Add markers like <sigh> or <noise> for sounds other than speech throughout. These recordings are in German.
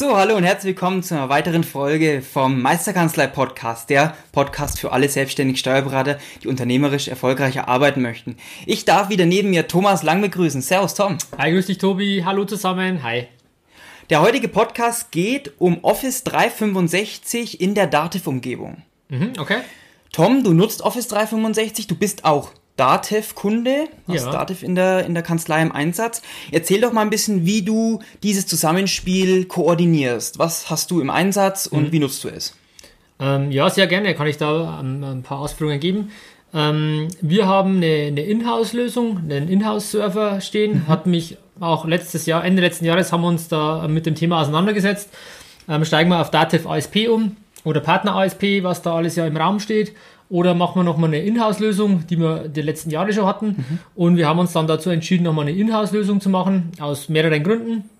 So, hallo und herzlich willkommen zu einer weiteren Folge vom Meisterkanzlei Podcast, der Podcast für alle selbstständigen Steuerberater, die unternehmerisch erfolgreicher arbeiten möchten. Ich darf wieder neben mir Thomas Lang begrüßen. Servus, Tom. Hi, grüß dich, Tobi. Hallo zusammen. Hi. Der heutige Podcast geht um Office 365 in der Dativ-Umgebung. Mhm, okay. Tom, du nutzt Office 365, du bist auch Datev-Kunde, hast Ja. Datev in der, in der Kanzlei im Einsatz. Erzähl doch mal ein bisschen, wie du dieses Zusammenspiel koordinierst. Was hast du im Einsatz und Mhm. wie nutzt du es? Ähm, ja, sehr gerne. Kann ich da ähm, ein paar Ausführungen geben. Ähm, wir haben eine, eine Inhouse-Lösung, einen Inhouse-Server stehen. Hat mich auch letztes Jahr, Ende letzten Jahres haben wir uns da mit dem Thema auseinandergesetzt. Ähm, steigen wir auf Datev ASP um oder Partner ASP, was da alles ja im Raum steht. Oder machen wir nochmal eine Inhouse-Lösung, die wir die letzten Jahre schon hatten. Und wir haben uns dann dazu entschieden, nochmal eine Inhouse-Lösung zu machen, aus mehreren Gründen.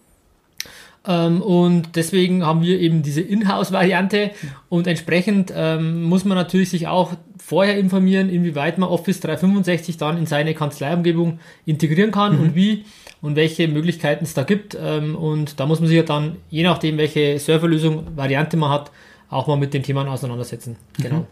Ähm, und deswegen haben wir eben diese Inhouse-Variante und entsprechend ähm, muss man natürlich sich auch vorher informieren, inwieweit man Office 365 dann in seine Kanzleiumgebung integrieren kann und wie und welche Möglichkeiten es da gibt. Ähm, und da muss man sich ja dann, je nachdem, welche Serverlösung, Variante man hat, auch mal mit dem Thema auseinandersetzen. Genau.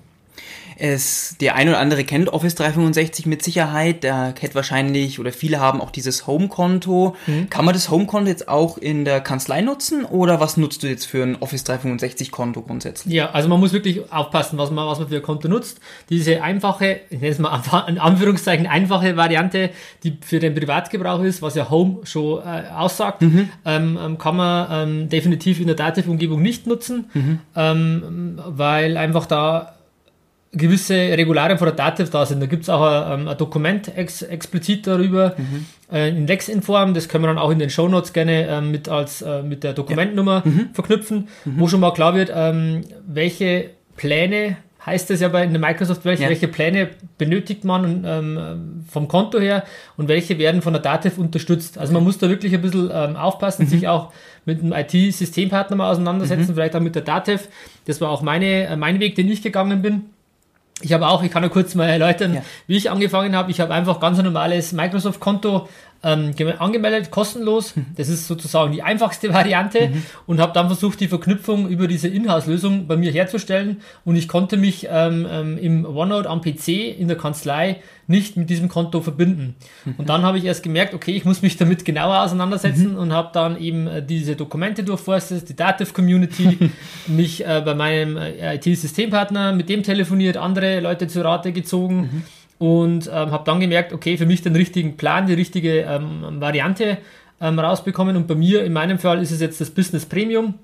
Es, der ein oder andere kennt Office 365 mit Sicherheit. Der kennt wahrscheinlich oder viele haben auch dieses Home-Konto. Mhm. Kann man das Home-Konto jetzt auch in der Kanzlei nutzen oder was nutzt du jetzt für ein Office 365-Konto grundsätzlich? Ja, also man muss wirklich aufpassen, was man, was man für ein Konto nutzt. Diese einfache, ich nenne es mal in Anführungszeichen einfache Variante, die für den Privatgebrauch ist, was ja Home schon äh, aussagt, ähm, ähm, kann man ähm, definitiv in der Dativ-Umgebung nicht nutzen, ähm, weil einfach da gewisse Regularien von der Dativ da sind. Da gibt es auch ein, ähm, ein Dokument ex explizit darüber äh, in Lexinform. Das können wir dann auch in den Shownotes gerne ähm, mit, als, äh, mit der Dokumentnummer verknüpfen, wo schon mal klar wird, ähm, welche Pläne heißt es ja bei in der Microsoft Welt, Ja. welche Pläne benötigt man und, ähm, vom Konto her und welche werden von der Dativ unterstützt. Also man muss da wirklich ein bisschen ähm, aufpassen, sich auch mit einem IT-Systempartner mal auseinandersetzen, vielleicht auch mit der Dativ. Das war auch meine, äh, mein Weg, den ich gegangen bin. Ich habe auch, ich kann nur kurz mal erläutern, Ja. wie ich angefangen habe. Ich habe einfach ganz ein normales Microsoft-Konto ähm, gem- angemeldet, kostenlos. Das ist sozusagen die einfachste <laughs> Variante. Und habe dann versucht, die Verknüpfung über diese Inhouse-Lösung bei mir herzustellen. Und ich konnte mich ähm, ähm, im OneNote am PC in der Kanzlei nicht mit diesem Konto verbinden. Und dann habe ich erst gemerkt, okay, ich muss mich damit genauer auseinandersetzen und habe dann eben äh, diese Dokumente durchforstet, die Dativ-Community, <laughs> mich äh, bei meinem äh, IT-Systempartner mit dem telefoniert, andere Leute zu Rate gezogen und ähm, habe dann gemerkt, okay, für mich den richtigen Plan, die richtige ähm, Variante ähm, rausbekommen. Und bei mir, in meinem Fall, ist es jetzt das Business Premium,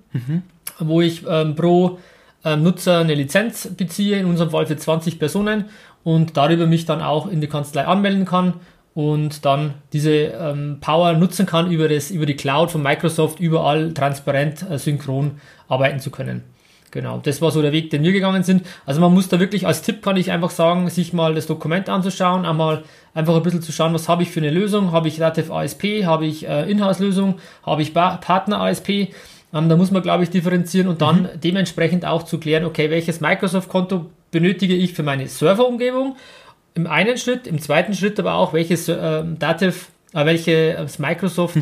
wo ich ähm, pro ähm, Nutzer eine Lizenz beziehe, in unserem Fall für 20 Personen und darüber mich dann auch in die Kanzlei anmelden kann und dann diese ähm, Power nutzen kann, über, das, über die Cloud von Microsoft überall transparent äh, synchron arbeiten zu können. Genau, das war so der Weg, den wir gegangen sind. Also man muss da wirklich, als Tipp kann ich einfach sagen, sich mal das Dokument anzuschauen, einmal einfach ein bisschen zu schauen, was habe ich für eine Lösung, habe ich Dativ ASP, habe ich äh, Inhouse-Lösung, habe ich ba Partner ASP, ähm, da muss man, glaube ich, differenzieren und dann dementsprechend auch zu klären, okay, welches Microsoft-Konto benötige ich für meine Serverumgebung? Im einen Schritt, im zweiten Schritt aber auch, welches ähm, Dativ, äh, welches Microsoft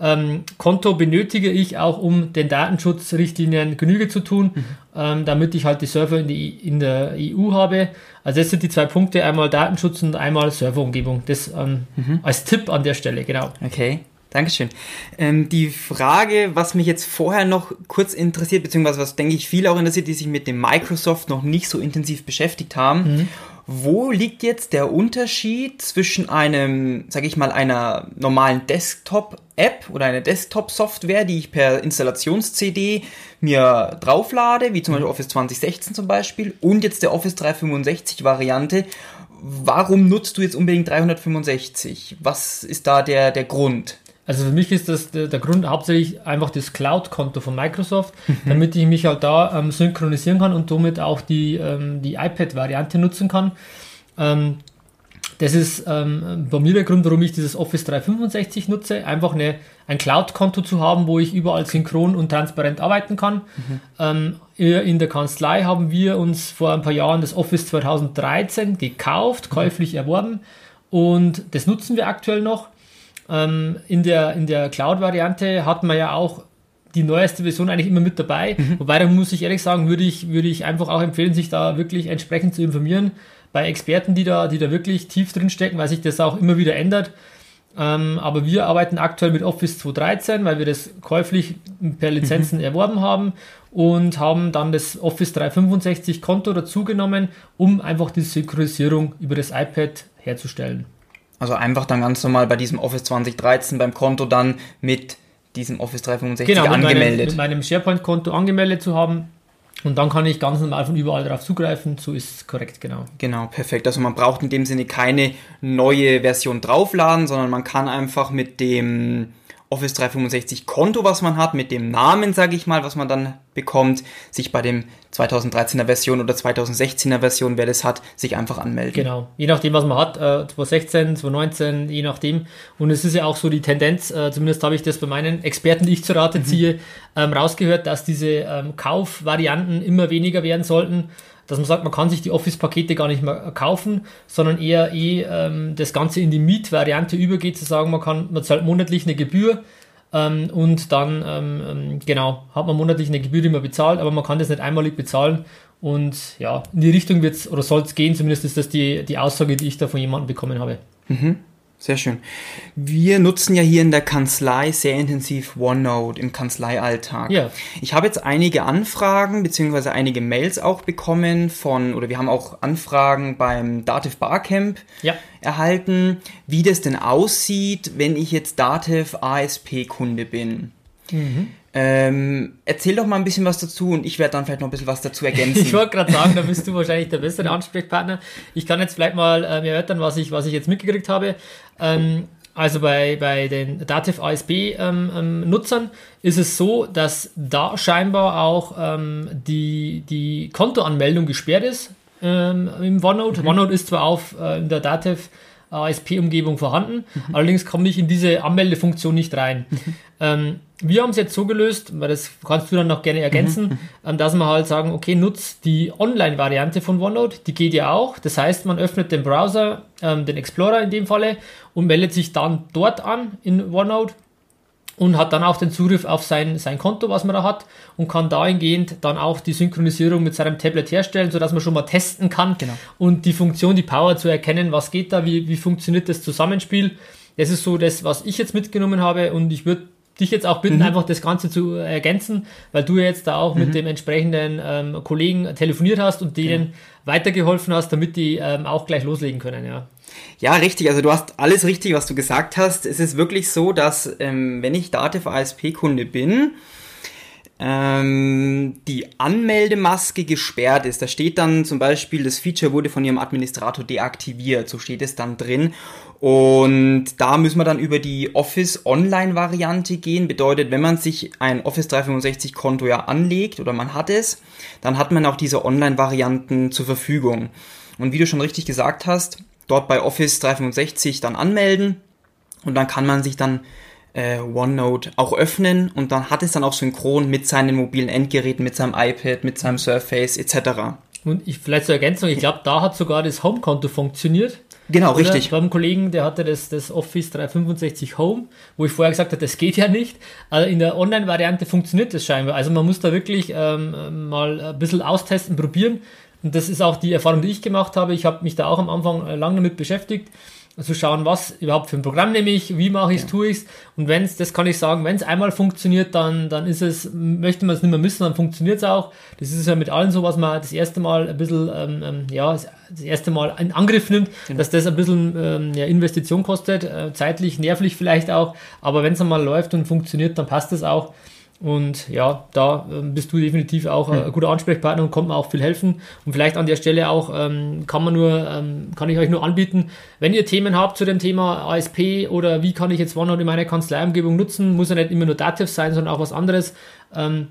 ähm, Konto benötige ich auch, um den Datenschutzrichtlinien Genüge zu tun, ähm, damit ich halt die Server in, die, in der EU habe. Also das sind die zwei Punkte, einmal Datenschutz und einmal Serverumgebung. Das ähm, als Tipp an der Stelle, genau. Okay, Dankeschön. Ähm, die Frage, was mich jetzt vorher noch kurz interessiert, beziehungsweise was denke ich viele auch interessiert, die sich mit dem Microsoft noch nicht so intensiv beschäftigt haben. Wo liegt jetzt der Unterschied zwischen einem, sage ich mal, einer normalen Desktop-App oder einer Desktop-Software, die ich per Installations-CD mir drauflade, wie zum Beispiel Office 2016 zum Beispiel, und jetzt der Office 365-Variante? Warum nutzt du jetzt unbedingt 365? Was ist da der, der Grund? Also für mich ist das der, der Grund hauptsächlich einfach das Cloud-Konto von Microsoft, mhm. damit ich mich halt da ähm, synchronisieren kann und somit auch die, ähm, die iPad-Variante nutzen kann. Ähm, das ist ähm, bei mir der Grund, warum ich dieses Office 365 nutze. Einfach eine, ein Cloud-Konto zu haben, wo ich überall synchron und transparent arbeiten kann. Mhm. Ähm, in der Kanzlei haben wir uns vor ein paar Jahren das Office 2013 gekauft, käuflich erworben und das nutzen wir aktuell noch. Ähm, in der, in der Cloud-Variante hat man ja auch die neueste Version eigentlich immer mit dabei. Mhm. Wobei, da muss ich ehrlich sagen, würde ich, würde ich einfach auch empfehlen, sich da wirklich entsprechend zu informieren bei Experten, die da, die da wirklich tief drin stecken, weil sich das auch immer wieder ändert. Ähm, aber wir arbeiten aktuell mit Office 2.13, weil wir das käuflich per Lizenzen mhm. erworben haben und haben dann das Office 365 Konto dazugenommen, um einfach die Synchronisierung über das iPad herzustellen. Also einfach dann ganz normal bei diesem Office 2013 beim Konto dann mit diesem Office 365 genau, angemeldet. Meinem, mit meinem SharePoint-Konto angemeldet zu haben. Und dann kann ich ganz normal von überall darauf zugreifen. So ist es korrekt, genau. Genau, perfekt. Also man braucht in dem Sinne keine neue Version draufladen, sondern man kann einfach mit dem Office 365 Konto, was man hat, mit dem Namen, sage ich mal, was man dann bekommt, sich bei dem 2013er Version oder 2016er Version, wer das hat, sich einfach anmelden. Genau, je nachdem, was man hat, äh, 2016, 2019, je nachdem. Und es ist ja auch so die Tendenz, äh, zumindest habe ich das bei meinen Experten, die ich zu Rate mhm. ziehe, ähm, rausgehört, dass diese ähm, Kaufvarianten immer weniger werden sollten dass man sagt, man kann sich die Office-Pakete gar nicht mehr kaufen, sondern eher eh ähm, das Ganze in die Miet-Variante übergeht, zu sagen, man kann, man zahlt monatlich eine Gebühr ähm, und dann, ähm, ähm, genau, hat man monatlich eine Gebühr, die man bezahlt, aber man kann das nicht einmalig bezahlen und ja, in die Richtung wird es oder soll es gehen, zumindest ist das die, die Aussage, die ich da von jemandem bekommen habe. Mhm. Sehr schön. Wir nutzen ja hier in der Kanzlei sehr intensiv OneNote im Kanzleialltag. Ja. Ich habe jetzt einige Anfragen beziehungsweise einige Mails auch bekommen von, oder wir haben auch Anfragen beim Dativ Barcamp ja. erhalten, wie das denn aussieht, wenn ich jetzt Dativ ASP-Kunde bin. Mhm. Ähm, erzähl doch mal ein bisschen was dazu und ich werde dann vielleicht noch ein bisschen was dazu ergänzen. <laughs> ich wollte gerade sagen, da bist du wahrscheinlich der bessere Ansprechpartner. Ich kann jetzt vielleicht mal ähm, erörtern, was ich, was ich jetzt mitgekriegt habe. Ähm, also bei, bei den Dativ ASB-Nutzern ähm, ähm, ist es so, dass da scheinbar auch ähm, die, die Kontoanmeldung gesperrt ist ähm, im OneNote. Mhm. OneNote ist zwar auf äh, in der Dativ ASP-Umgebung vorhanden, allerdings komme ich in diese Anmeldefunktion nicht rein. Ähm, wir haben es jetzt so gelöst, weil das kannst du dann noch gerne ergänzen. Ähm, dass wir halt sagen, okay, nutzt die Online-Variante von OneNote, die geht ja auch. Das heißt, man öffnet den Browser, ähm, den Explorer in dem Falle und meldet sich dann dort an in OneNote und hat dann auch den Zugriff auf sein, sein Konto, was man da hat und kann dahingehend dann auch die Synchronisierung mit seinem Tablet herstellen, sodass man schon mal testen kann genau. und die Funktion, die Power zu erkennen, was geht da, wie, wie funktioniert das Zusammenspiel. Das ist so das, was ich jetzt mitgenommen habe und ich würde dich jetzt auch bitten, mhm. einfach das Ganze zu ergänzen, weil du jetzt da auch mhm. mit dem entsprechenden ähm, Kollegen telefoniert hast und denen genau. weitergeholfen hast, damit die ähm, auch gleich loslegen können, ja. Ja, richtig. Also du hast alles richtig, was du gesagt hast. Es ist wirklich so, dass ähm, wenn ich Dativ ASP-Kunde bin, ähm, die Anmeldemaske gesperrt ist. Da steht dann zum Beispiel, das Feature wurde von Ihrem Administrator deaktiviert. So steht es dann drin. Und da müssen wir dann über die Office Online Variante gehen. Bedeutet, wenn man sich ein Office 365 Konto ja anlegt oder man hat es, dann hat man auch diese Online Varianten zur Verfügung. Und wie du schon richtig gesagt hast, dort bei Office 365 dann anmelden und dann kann man sich dann äh, OneNote auch öffnen und dann hat es dann auch synchron mit seinen mobilen Endgeräten, mit seinem iPad, mit seinem Surface etc. Und ich, vielleicht zur Ergänzung, ich glaube, da hat sogar das Home-Konto funktioniert. Genau, Oder richtig. Beim Kollegen, der hatte das, das Office 365 Home, wo ich vorher gesagt habe, das geht ja nicht. Also in der Online-Variante funktioniert das scheinbar. Also man muss da wirklich ähm, mal ein bisschen austesten, probieren. Und das ist auch die Erfahrung, die ich gemacht habe. Ich habe mich da auch am Anfang äh, lange damit beschäftigt zu schauen, was überhaupt für ein Programm nehme ich, wie mache ich es, ja. tue ich es. Und wenn es, das kann ich sagen, wenn es einmal funktioniert, dann, dann ist es, möchte man es nicht mehr missen, dann funktioniert es auch. Das ist ja mit allen so, was man das erste Mal ein bisschen, ähm, ähm, ja, das erste Mal in Angriff nimmt, genau. dass das ein bisschen ähm, ja, Investition kostet, äh, zeitlich, nervlich vielleicht auch. Aber wenn es einmal läuft und funktioniert, dann passt es auch. Und ja, da ähm, bist du definitiv auch ein guter Ansprechpartner und kommt mir auch viel helfen. Und vielleicht an der Stelle auch ähm, kann man nur, ähm, kann ich euch nur anbieten, wenn ihr Themen habt zu dem Thema ASP oder wie kann ich jetzt OneNote in meiner Kanzleiumgebung nutzen, muss ja nicht immer nur Dativ sein, sondern auch was anderes. Ähm,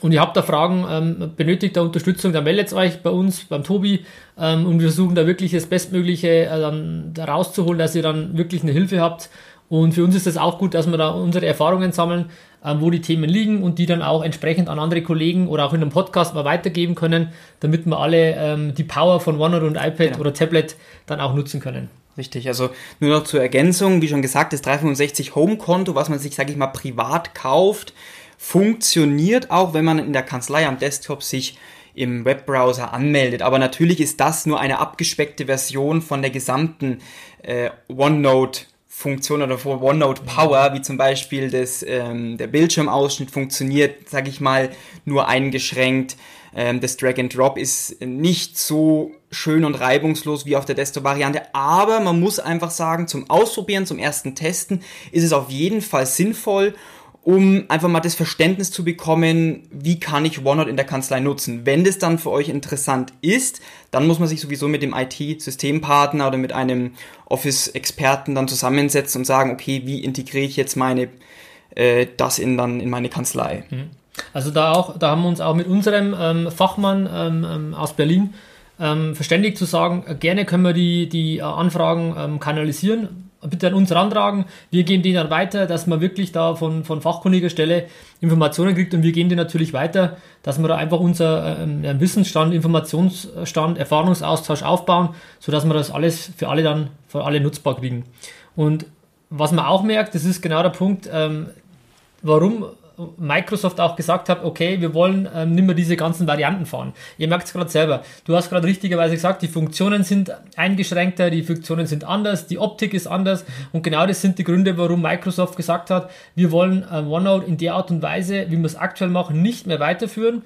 und ihr habt da Fragen, ähm, benötigt da Unterstützung, dann meldet euch bei uns, beim Tobi ähm, und wir versuchen da wirklich das Bestmögliche äh, dann da rauszuholen, dass ihr dann wirklich eine Hilfe habt. Und für uns ist das auch gut, dass wir da unsere Erfahrungen sammeln, ähm, wo die Themen liegen und die dann auch entsprechend an andere Kollegen oder auch in einem Podcast mal weitergeben können, damit wir alle ähm, die Power von OneNote und iPad Genau. oder Tablet dann auch nutzen können. Richtig, also nur noch zur Ergänzung, wie schon gesagt, das 365 Home-Konto, was man sich, sage ich mal, privat kauft, funktioniert auch, wenn man in der Kanzlei am Desktop sich im Webbrowser anmeldet. Aber natürlich ist das nur eine abgespeckte Version von der gesamten äh, OneNote Funktion oder von OneNote Power, wie zum Beispiel das, ähm, der Bildschirmausschnitt funktioniert, sage ich mal, nur eingeschränkt. Ähm, das Drag and Drop ist nicht so schön und reibungslos wie auf der Desktop-Variante, aber man muss einfach sagen, zum Ausprobieren, zum ersten Testen ist es auf jeden Fall sinnvoll, um einfach mal das Verständnis zu bekommen, wie kann ich OneNote in der Kanzlei nutzen. Wenn das dann für euch interessant ist, dann muss man sich sowieso mit dem IT-Systempartner oder mit einem Office-Experten dann zusammensetzen und sagen, okay, wie integriere ich jetzt meine äh, das in dann in meine Kanzlei. Also da auch, da haben wir uns auch mit unserem ähm, Fachmann ähm, ähm, aus Berlin ähm, verständigt zu sagen, äh, gerne können wir die, die äh, Anfragen ähm, kanalisieren, bitte an uns rantragen, wir geben die dann weiter, dass man wirklich da von, von fachkundiger Stelle Informationen kriegt und wir geben die natürlich weiter, dass wir da einfach unser ähm, Wissensstand, Informationsstand, Erfahrungsaustausch aufbauen, sodass wir das alles für alle dann, für alle nutzbar kriegen. Und was man auch merkt, das ist genau der Punkt, ähm, warum Microsoft auch gesagt hat, okay, wir wollen ähm, nicht mehr diese ganzen Varianten fahren. Ihr merkt es gerade selber. Du hast gerade richtigerweise gesagt, die Funktionen sind eingeschränkter, die Funktionen sind anders, die Optik ist anders und genau das sind die Gründe, warum Microsoft gesagt hat, wir wollen äh, OneNote in der Art und Weise, wie wir es aktuell machen, nicht mehr weiterführen.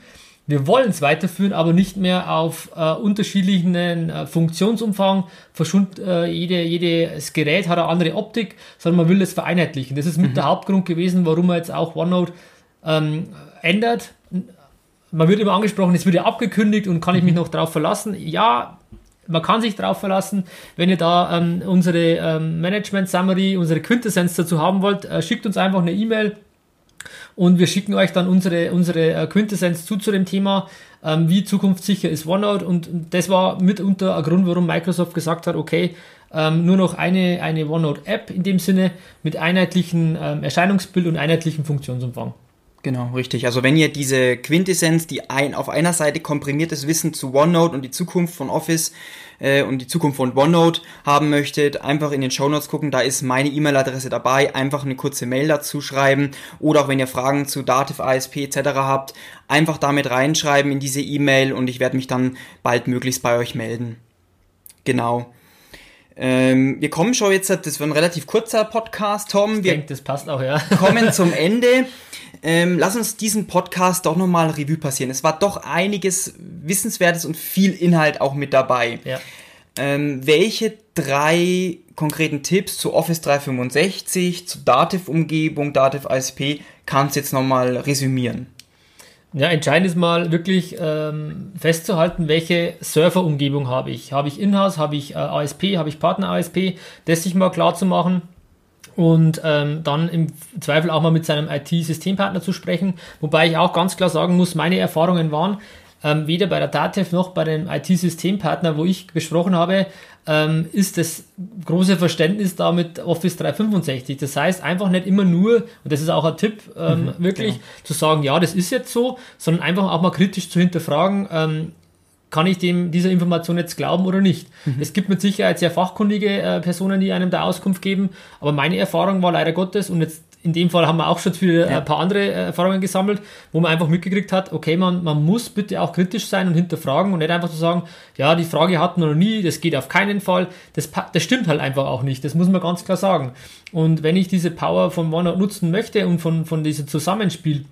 Wir wollen es weiterführen, aber nicht mehr auf äh, unterschiedlichen äh, Funktionsumfang. Verschund, äh, jede, jedes Gerät hat eine andere Optik, sondern man will es vereinheitlichen. Das ist mit der Hauptgrund gewesen, warum man jetzt auch OneNote ähm, ändert. Man wird immer angesprochen, es wird ja abgekündigt und kann ich mich noch darauf verlassen? Ja, man kann sich darauf verlassen. Wenn ihr da ähm, unsere ähm, Management Summary, unsere Quintessenz dazu haben wollt, äh, schickt uns einfach eine E-Mail und wir schicken euch dann unsere, unsere äh, Quintessenz zu zu dem Thema, ähm, wie zukunftssicher ist OneNote. Und das war mitunter ein Grund, warum Microsoft gesagt hat, okay, ähm, nur noch eine, eine OneNote-App in dem Sinne mit einheitlichem ähm, Erscheinungsbild und einheitlichem Funktionsumfang. Genau, richtig. Also wenn ihr diese Quintessenz, die ein, auf einer Seite komprimiertes Wissen zu OneNote und die Zukunft von Office äh, und die Zukunft von OneNote haben möchtet, einfach in den Shownotes gucken, da ist meine E-Mail-Adresse dabei, einfach eine kurze Mail dazu schreiben oder auch wenn ihr Fragen zu Dativ, ASP etc. habt, einfach damit reinschreiben in diese E-Mail und ich werde mich dann baldmöglichst bei euch melden. Genau. Ähm, wir kommen schon jetzt, das war ein relativ kurzer Podcast, Tom. Ich denke, das passt auch, ja. kommen <laughs> zum Ende. Ähm, lass uns diesen Podcast doch nochmal Revue passieren. Es war doch einiges Wissenswertes und viel Inhalt auch mit dabei. ja. Ähm, welche drei konkreten Tipps zu Office 365, zu Dativ-Umgebung, Dativ-ISP kannst du jetzt nochmal resümieren? Ja, entscheidend ist mal wirklich ähm, festzuhalten, welche Serverumgebung habe ich. Habe ich Inhouse, habe ich äh, ASP, habe ich Partner-ASP, das sich mal klar zu machen und ähm, dann im Zweifel auch mal mit seinem IT-Systempartner zu sprechen. Wobei ich auch ganz klar sagen muss, meine Erfahrungen waren, ähm, weder bei der DATEV noch bei dem IT-Systempartner, wo ich gesprochen habe, ähm, ist das große Verständnis da mit Office 365. Das heißt einfach nicht immer nur, und das ist auch ein Tipp, ähm, wirklich genau. zu sagen, ja, das ist jetzt so, sondern einfach auch mal kritisch zu hinterfragen, ähm, kann ich dem dieser Information jetzt glauben oder nicht? Es gibt mit Sicherheit sehr fachkundige äh, Personen, die einem da Auskunft geben, aber meine Erfahrung war leider Gottes und jetzt in dem Fall haben wir auch schon wieder ein paar andere äh, Erfahrungen gesammelt, wo man einfach mitgekriegt hat, okay, man, man muss bitte auch kritisch sein und hinterfragen und nicht einfach zu sagen, ja, die Frage hatten wir noch nie, das geht auf keinen Fall. Das, das stimmt halt einfach auch nicht, das muss man ganz klar sagen. Und wenn ich diese Power von OneNote nutzen möchte und von, von diesem Zusammenspiel,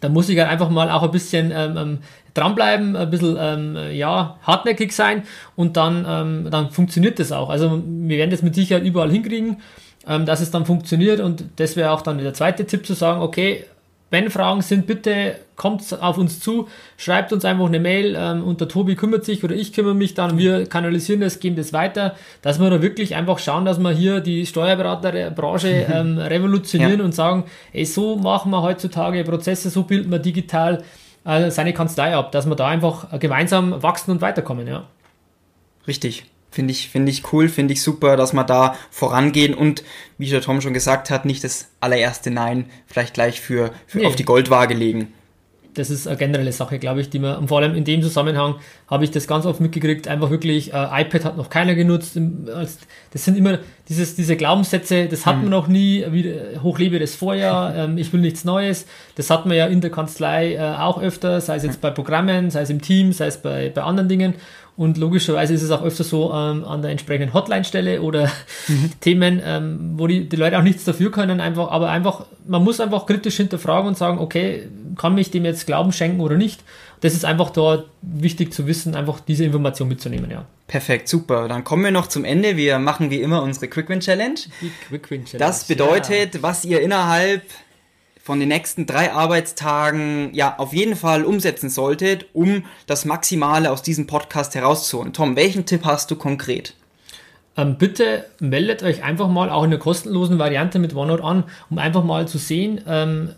dann muss ich halt einfach mal auch ein bisschen ähm, ähm, dranbleiben, ein bisschen ähm, ja, hartnäckig sein und dann, ähm, dann funktioniert das auch. Also wir werden das mit Sicherheit überall hinkriegen, ähm, dass es dann funktioniert und das wäre auch dann der zweite Tipp zu sagen, okay, wenn Fragen sind, bitte kommt auf uns zu, schreibt uns einfach eine Mail ähm, und der Tobi kümmert sich oder ich kümmere mich dann. Wir kanalisieren das, geben das weiter, dass wir da wirklich einfach schauen, dass wir hier die Steuerberaterbranche <laughs> ähm, revolutionieren ja. und sagen, ey, so machen wir heutzutage Prozesse, so bilden wir digital äh, seine Kanzlei ab, dass wir da einfach gemeinsam wachsen und weiterkommen. Ja. Richtig. Finde ich, finde ich cool, finde ich super, dass wir da vorangehen und, wie der Tom schon gesagt hat, nicht das allererste Nein vielleicht gleich für, für nee. auf die Goldwaage legen. Das ist eine generelle Sache, glaube ich, die man, und vor allem in dem Zusammenhang habe ich das ganz oft mitgekriegt, einfach wirklich, äh, iPad hat noch keiner genutzt, das sind immer dieses, diese Glaubenssätze, das hat mhm. man noch nie, wie, hochlebe das Vorjahr, <laughs> ähm, ich will nichts Neues, das hat man ja in der Kanzlei äh, auch öfter, sei es jetzt bei Programmen, sei es im Team, sei es bei, bei anderen Dingen und logischerweise ist es auch öfter so ähm, an der entsprechenden Hotline-Stelle oder mhm. <laughs> Themen, ähm, wo die, die Leute auch nichts dafür können, einfach, aber einfach, man muss einfach kritisch hinterfragen und sagen, okay, kann mich dem jetzt Glauben schenken oder nicht? Das ist einfach dort wichtig zu wissen, einfach diese Information mitzunehmen, ja. Perfekt, super. Dann kommen wir noch zum Ende. Wir machen wie immer unsere Quick Win Challenge. Die Quick Win Challenge. Das bedeutet, ja. was ihr innerhalb von den nächsten drei Arbeitstagen ja auf jeden Fall umsetzen solltet, um das Maximale aus diesem Podcast herauszuholen. Tom, welchen Tipp hast du konkret? Ähm, bitte meldet euch einfach mal auch in der kostenlosen Variante mit OneNote an, um einfach mal zu sehen, ähm,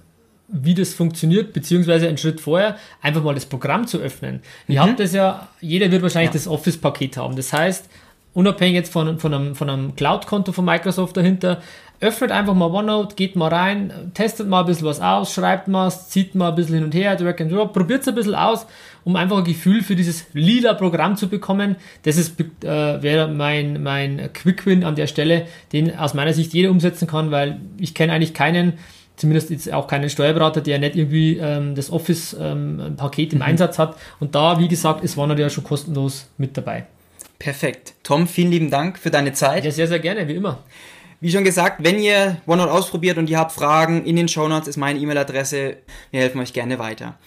wie das funktioniert, beziehungsweise einen Schritt vorher, einfach mal das Programm zu öffnen. Mhm. Ihr habt das ja, jeder wird wahrscheinlich ja. das Office-Paket haben. Das heißt, unabhängig jetzt von, von einem, von einem Cloud-Konto von Microsoft dahinter, öffnet einfach mal OneNote, geht mal rein, testet mal ein bisschen was aus, schreibt mal, zieht mal ein bisschen hin und her, drag and drop, probiert es ein bisschen aus, um einfach ein Gefühl für dieses lila Programm zu bekommen. Das ist, äh, wäre mein, mein Quick Win an der Stelle, den aus meiner Sicht jeder umsetzen kann, weil ich kenne eigentlich keinen, zumindest jetzt auch keinen Steuerberater, der nicht irgendwie ähm, das Office-Paket ähm, im mhm. Einsatz hat. Und da, wie gesagt, ist OneNote ja schon kostenlos mit dabei. Perfekt. Tom, vielen lieben Dank für deine Zeit. Ja, sehr, sehr gerne, wie immer. Wie schon gesagt, wenn ihr OneNote ausprobiert und ihr habt Fragen, in den Show Notes ist meine E-Mail-Adresse. Wir helfen euch gerne weiter.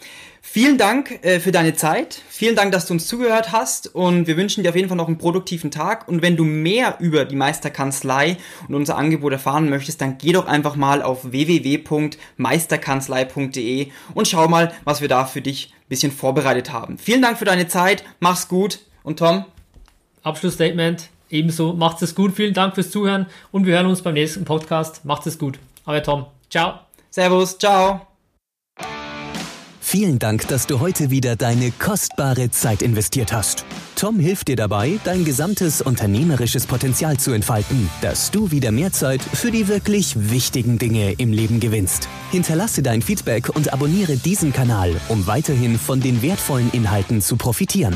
Vielen Dank äh, für deine Zeit. Vielen Dank, dass du uns zugehört hast und wir wünschen dir auf jeden Fall noch einen produktiven Tag. Und wenn du mehr über die Meisterkanzlei und unser Angebot erfahren möchtest, dann geh doch einfach mal auf www.meisterkanzlei.de und schau mal, was wir da für dich ein bisschen vorbereitet haben. Vielen Dank für deine Zeit. Mach's gut. Und Tom? Abschlussstatement. Ebenso, macht es gut. Vielen Dank fürs Zuhören und wir hören uns beim nächsten Podcast. Macht es gut. Euer Tom. Ciao. Servus. Ciao. Vielen Dank, dass du heute wieder deine kostbare Zeit investiert hast. Tom hilft dir dabei, dein gesamtes unternehmerisches Potenzial zu entfalten, dass du wieder mehr Zeit für die wirklich wichtigen Dinge im Leben gewinnst. Hinterlasse dein Feedback und abonniere diesen Kanal, um weiterhin von den wertvollen Inhalten zu profitieren.